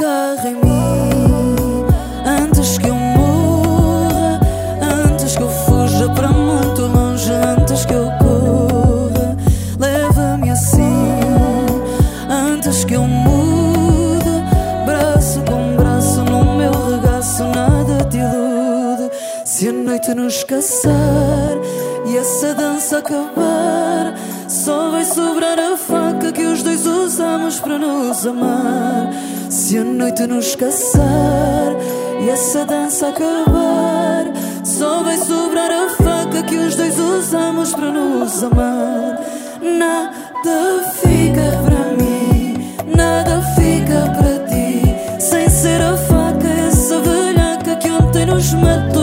Agarra em mim antes que eu morra, antes que eu fuja para muito longe, antes que eu corra. Leva-me assim antes que eu mude, braço com braço no meu regaço, nada te ilude. Se a noite nos caçar e essa dança acabar, só vai sobrar a faca que os dois usamos para nos amar. Se a noite nos caçar e essa dança acabar, só vai sobrar a faca que os dois usamos para nos amar. Nada fica para mim, nada fica para ti, sem ser a faca essa velhaca que ontem nos matou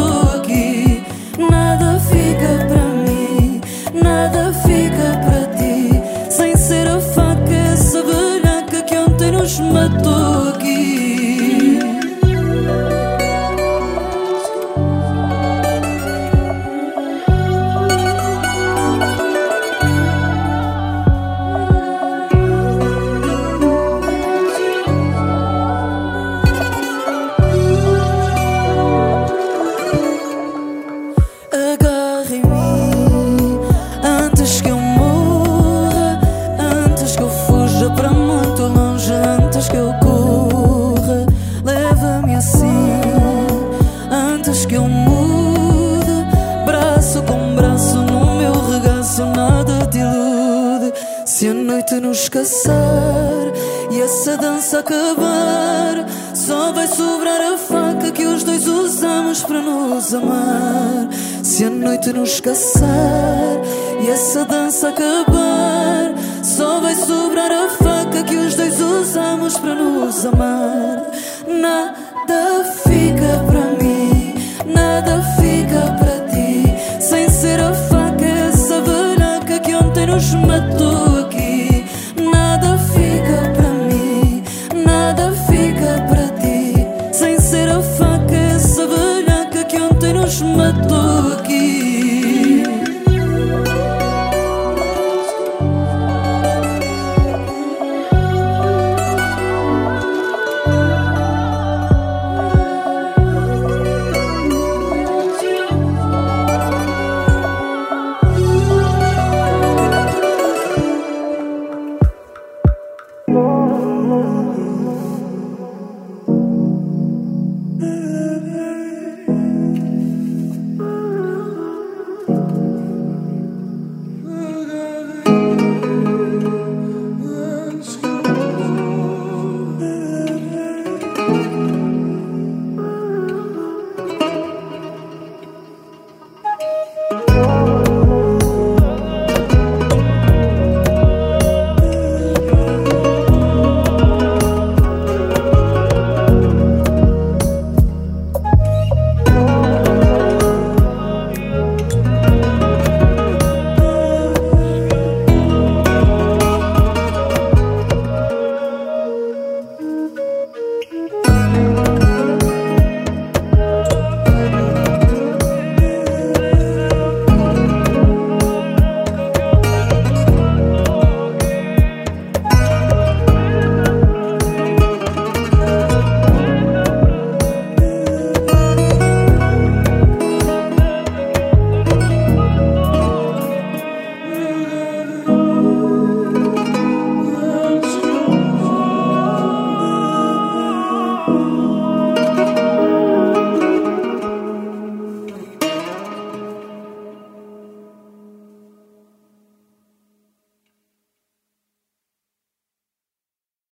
assim antes que eu mude, braço com braço no meu regaço, nada te ilude. Se a noite nos caçar e essa dança acabar, só vai sobrar a faca que os dois usamos para nos amar. Se a noite nos caçar e essa dança acabar, só vai sobrar a faca que os dois usamos para nos amar. Nada nos matou